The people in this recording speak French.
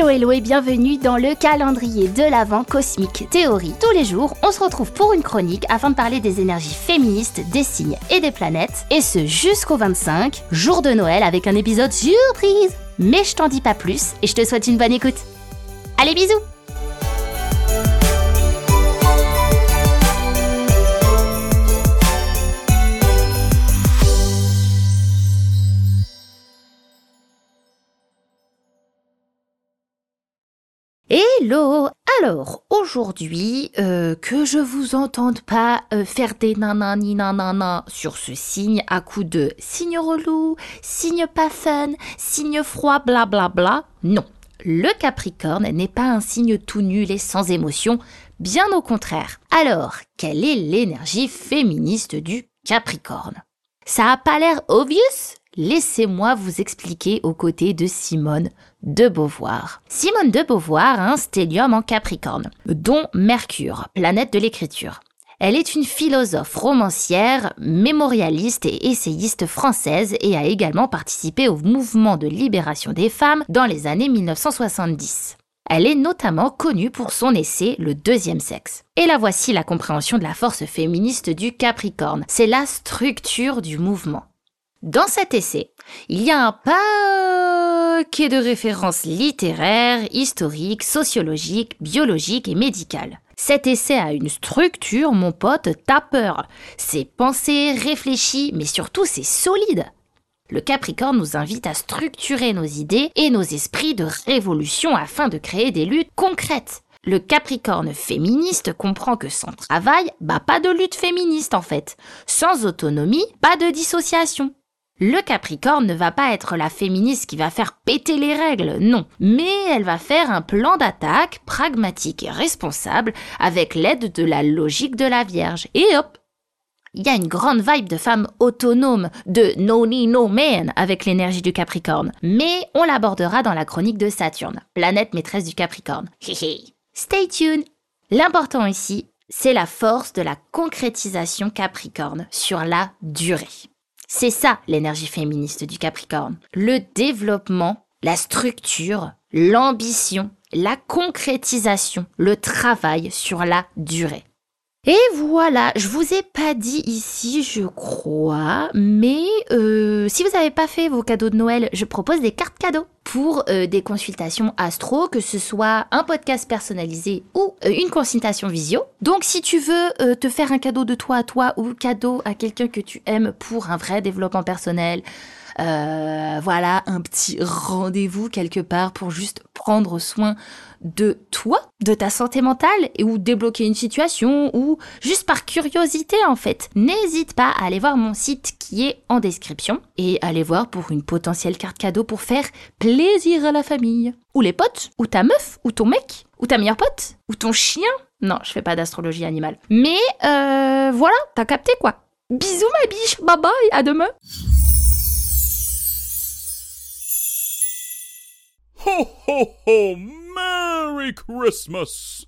Hello hello et bienvenue dans le calendrier de l'Avent Cosmique Théorie. Tous les jours, on se retrouve pour une chronique afin de parler des énergies féministes, des signes et des planètes. Et ce jusqu'au 25, jour de Noël avec un épisode surprise. Mais je t'en dis pas plus et je te souhaite une bonne écoute. Allez bisous Alors, aujourd'hui, euh, que je vous entende pas euh, faire des nanani sur ce signe à coup de signe relou, signe pas fun, signe froid, bla bla bla, non. Le Capricorne n'est pas un signe tout nul et sans émotion, bien au contraire. Alors, quelle est l'énergie féministe du Capricorne? Ça a pas l'air obvious? Laissez-moi vous expliquer aux côtés de Simone de Beauvoir. Simone de Beauvoir a un stellium en Capricorne, dont Mercure, planète de l'écriture. Elle est une philosophe romancière, mémorialiste et essayiste française et a également participé au mouvement de libération des femmes dans les années 1970. Elle est notamment connue pour son essai Le deuxième sexe. Et la voici la compréhension de la force féministe du Capricorne. C'est la structure du mouvement. Dans cet essai, il y a un paquet de références littéraires, historiques, sociologiques, biologiques et médicales. Cet essai a une structure, mon pote, t'as peur. C'est pensé, réfléchi, mais surtout c'est solide. Le Capricorne nous invite à structurer nos idées et nos esprits de révolution afin de créer des luttes concrètes. Le Capricorne féministe comprend que sans travail, bah pas de lutte féministe en fait. Sans autonomie, pas de dissociation. Le Capricorne ne va pas être la féministe qui va faire péter les règles, non, mais elle va faire un plan d'attaque pragmatique et responsable avec l'aide de la logique de la Vierge. Et hop il y a une grande vibe de femme autonome, de no need no man avec l'énergie du Capricorne. Mais on l'abordera dans la chronique de Saturne, planète maîtresse du Capricorne. Stay tuned L'important ici, c'est la force de la concrétisation Capricorne sur la durée. C'est ça l'énergie féministe du Capricorne. Le développement, la structure, l'ambition, la concrétisation, le travail sur la durée. Et voilà, je vous ai pas dit ici, je crois, mais euh, si vous n'avez pas fait vos cadeaux de Noël, je propose des cartes cadeaux pour euh, des consultations astro, que ce soit un podcast personnalisé ou euh, une consultation visio. Donc si tu veux te faire un cadeau de toi à toi ou cadeau à quelqu'un que tu aimes pour un vrai développement personnel, voilà, un petit rendez-vous quelque part pour juste prendre soin de toi, de ta santé mentale, et ou débloquer une situation, ou juste par curiosité en fait. N'hésite pas à aller voir mon site qui est en description et aller voir pour une potentielle carte cadeau pour faire plaisir à la famille. Ou les potes, ou ta meuf, ou ton mec, ou ta meilleure pote, ou ton chien. Non, je fais pas d'astrologie animale. Mais euh, voilà, t'as capté quoi. Bisous ma biche, bye bye, à demain. Ho! Merry Christmas!